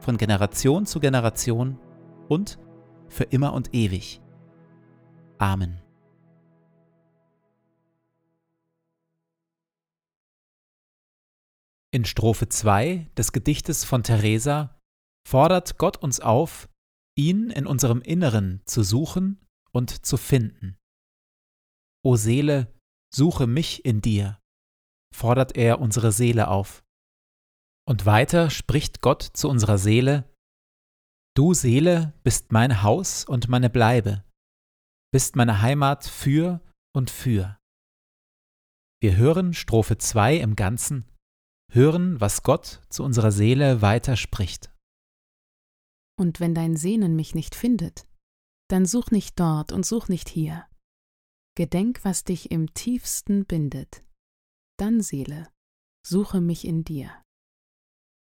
von Generation zu Generation und für immer und ewig. Amen. In Strophe 2 des Gedichtes von Theresa fordert Gott uns auf, ihn in unserem Inneren zu suchen und zu finden. O Seele, suche mich in dir, fordert er unsere Seele auf. Und weiter spricht Gott zu unserer Seele, Du Seele bist mein Haus und meine Bleibe, bist meine Heimat für und für. Wir hören Strophe 2 im Ganzen, hören, was Gott zu unserer Seele weiter spricht. Und wenn dein Sehnen mich nicht findet, dann such nicht dort und such nicht hier. Gedenk, was dich im tiefsten bindet. Dann, Seele, suche mich in dir.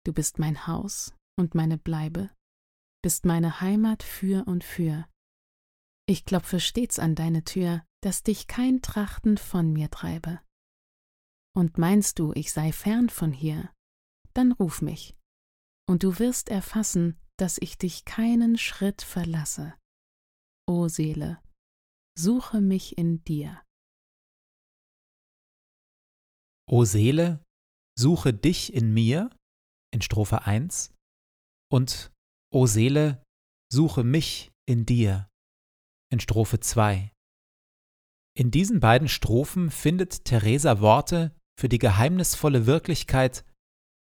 Du bist mein Haus und meine Bleibe, bist meine Heimat für und für. Ich klopfe stets an deine Tür, dass dich kein Trachten von mir treibe. Und meinst du, ich sei fern von hier, dann ruf mich, und du wirst erfassen, dass ich dich keinen Schritt verlasse. O Seele, suche mich in dir. O Seele, suche dich in mir, in Strophe 1 und O Seele, suche mich in dir in Strophe 2. In diesen beiden Strophen findet Theresa Worte für die geheimnisvolle Wirklichkeit,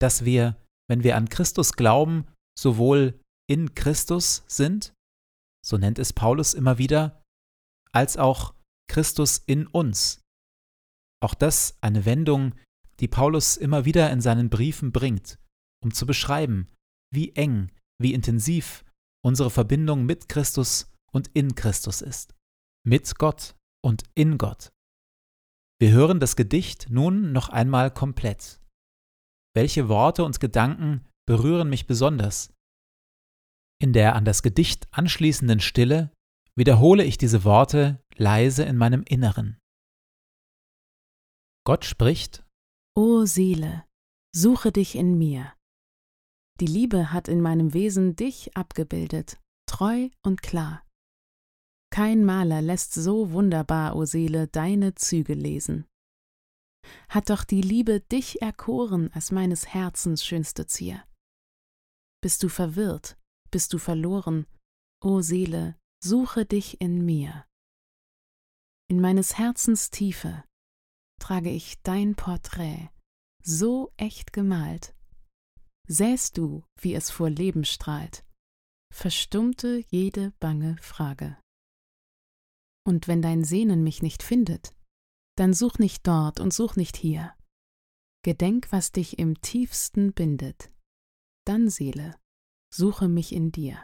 dass wir, wenn wir an Christus glauben, sowohl in Christus sind, so nennt es Paulus immer wieder, als auch Christus in uns. Auch das eine Wendung, die Paulus immer wieder in seinen Briefen bringt um zu beschreiben, wie eng, wie intensiv unsere Verbindung mit Christus und in Christus ist, mit Gott und in Gott. Wir hören das Gedicht nun noch einmal komplett. Welche Worte und Gedanken berühren mich besonders? In der an das Gedicht anschließenden Stille wiederhole ich diese Worte leise in meinem Inneren. Gott spricht O Seele, suche dich in mir. Die Liebe hat in meinem Wesen dich abgebildet, treu und klar. Kein Maler lässt so wunderbar, o Seele, deine Züge lesen. Hat doch die Liebe dich erkoren als meines Herzens schönste Zier. Bist du verwirrt, bist du verloren, o Seele, suche dich in mir. In meines Herzens Tiefe trage ich dein Porträt, so echt gemalt. Sähst du, wie es vor Leben strahlt, verstummte jede bange Frage. Und wenn dein Sehnen mich nicht findet, dann such nicht dort und such nicht hier. Gedenk, was dich im tiefsten bindet. Dann, Seele, suche mich in dir.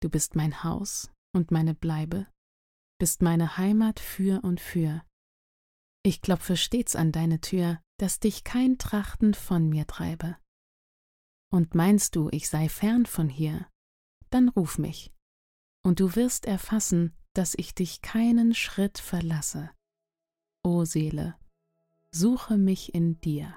Du bist mein Haus und meine Bleibe, bist meine Heimat für und für. Ich klopfe stets an deine Tür, dass dich kein Trachten von mir treibe. Und meinst du, ich sei fern von hier, dann ruf mich, und du wirst erfassen, dass ich dich keinen Schritt verlasse. O Seele, suche mich in dir.